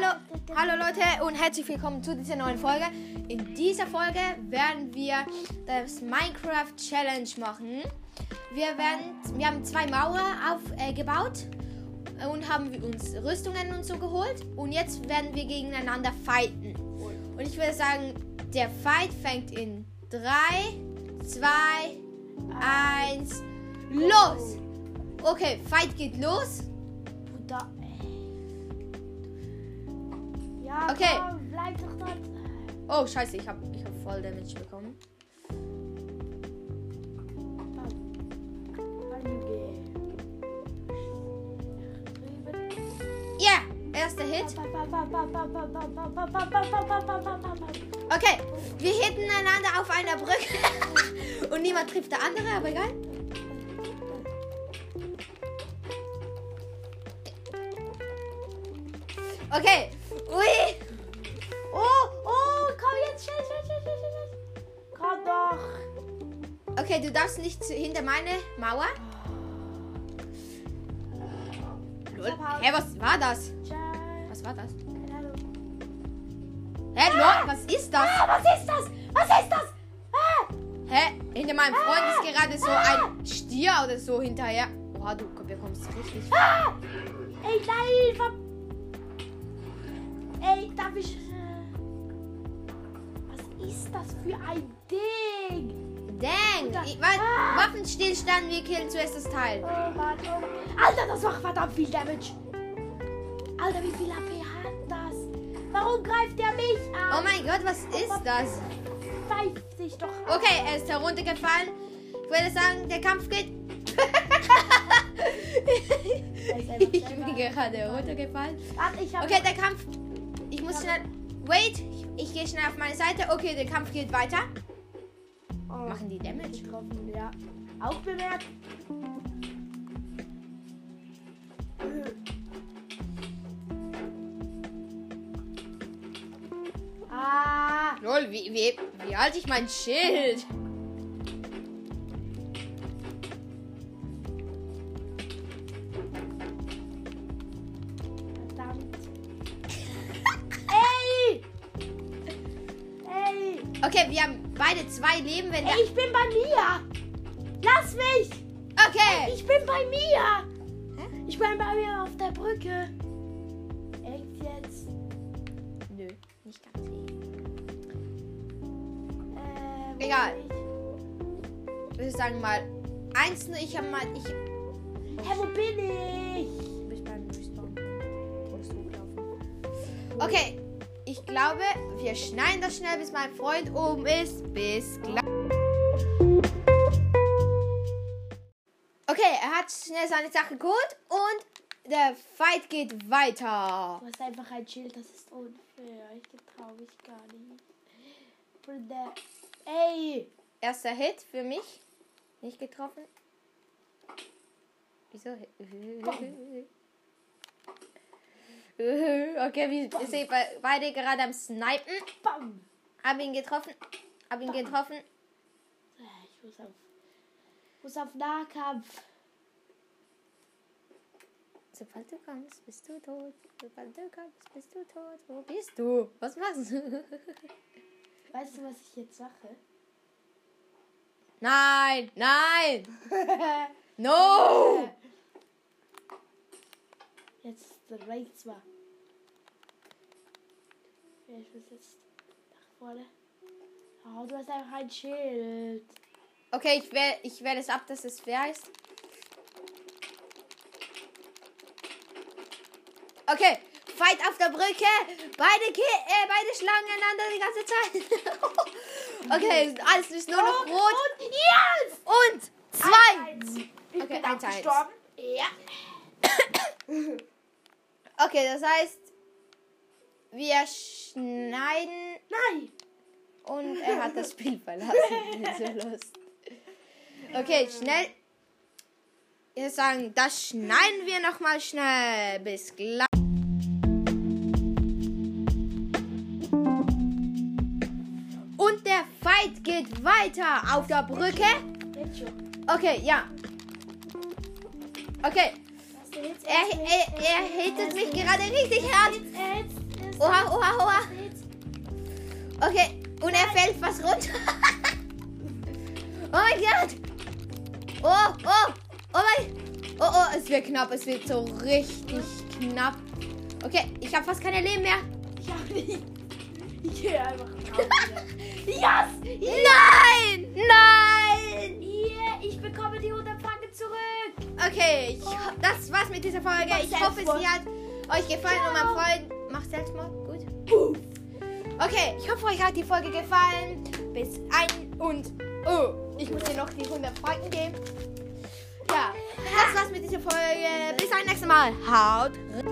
Hallo, hallo Leute und herzlich willkommen zu dieser neuen Folge. In dieser Folge werden wir das Minecraft Challenge machen. Wir werden, wir haben zwei Mauern aufgebaut äh, und haben uns Rüstungen und so geholt und jetzt werden wir gegeneinander fighten. Und ich würde sagen, der Fight fängt in 3, 2, 1, los! Okay, Fight geht los. Ja, Okay. komm, bleib doch dort. Oh, scheiße, ich habe ich hab voll Damage bekommen. Ja, yeah, erster Hit. Okay, wir hitten einander auf einer Brücke und niemand trifft der andere, aber egal. Okay, ui. Oh, oh, komm jetzt, schnell, schnell, schnell, schnell, schnell. Komm doch. Okay, du darfst nicht hinter meine Mauer. Lol. Hä, was war das? Was war das? Hä, lol, was ist das? Ah, was ist das? Was ist das? Ah, Hä? Hinter meinem Freund ist gerade so ein Stier oder so hinterher. Oha, du bekommst richtig. ah. Ey, nein. Darf ich... äh, Was ist das für ein Ding? Dang! Ich, wa Waffenstillstand, wir killen zuerst das Teil. Oh Mann, oh Mann. Alter, das macht verdammt viel Damage. Alter, wie viel AP hat das? Warum greift er mich Oh an? mein Gott, was ist das? Pfeift sich doch an. Okay, er ist heruntergefallen. Ich würde sagen, der Kampf geht. ich bin gerade heruntergefallen. Okay, der Kampf. Ich muss schnell. Wait, ich, ich gehe schnell auf meine Seite. Okay, der Kampf geht weiter. oh, Machen die Damage? getroffen, ja. Auch bemerkt. Ah, Lol, wie, wie, wie halte ich mein Schild? Okay, wir haben beide zwei Leben, wenn. Ey, ich bin bei mir! Lass mich! Okay! Ich bin bei mir! Hä? Ich bin bei mir auf der Brücke. Echt jetzt? Nö, nicht ganz. Äh, Egal. Ich würde sagen mal. Eins nur, ich habe mal. Ich. Hä, wo bin ich? Du bist beim Respawn. Okay, ich glaube, wir schneiden das schnell, bis mein Freund oben ist. Bis gleich. Okay, er hat schnell seine Sache geholt und der Fight geht weiter. Du hast einfach ein Schild, das ist unfair. Ich trau mich gar nicht. Bruder. Ey! Erster Hit für mich. Nicht getroffen. Wieso? Okay, wir sind be- beide gerade am Snipen. Bam! Hab ihn getroffen. Hab ihn getroffen. Äh, Ich muss auf. Muss auf Nahkampf. Sobald du kommst, bist du tot. Sobald du kommst, bist du tot. Wo bist du? Was machst du? Weißt du, was ich jetzt mache? Nein, nein. No. Jetzt rechts mal. Ich muss jetzt nach vorne. Oh, du hast einfach ein Schild. Okay, ich wähle ich wähl es ab, dass es fair ist. Okay, Fight auf der Brücke. Beide, Ki äh, beide schlagen einander die ganze Zeit. okay, alles ist nur noch rot. Und jetzt! Und zwei. Eins. Ich Okay, bin eins, eins. Ja. Okay, das heißt, wir schneiden Nein. und er hat das Spiel verlassen. so Lust. Okay, schnell. Ich würde sagen, das schneiden wir noch mal schnell. Bis gleich. Und der Fight geht weiter auf der Brücke. Okay, ja. Okay, er, er, er hittet mich gerade richtig hart. Oha, oha, oha. Okay, und er fällt fast runter. oh mein Gott. Oh, oh, oh mein. Oh, oh, es wird knapp. Es wird so richtig knapp. Okay, ich habe fast keine Leben mehr. Ich hab nicht. Ich gehe einfach raus. yes! Nein! Nein! Hier, ich bekomme die 100 Franken zurück. Okay, ich, das war's mit dieser Folge. Ich hoffe, sie hat euch gefallen und mein Ciao. Freund macht Selbstmord. Gut. Okay, ich hoffe, euch hat die Folge gefallen. Bis ein und. Oh, ich muss dir noch die 100 Franken geben. Ja, das war's mit dieser Folge. Bis ein nächstes Mal. Haut rein.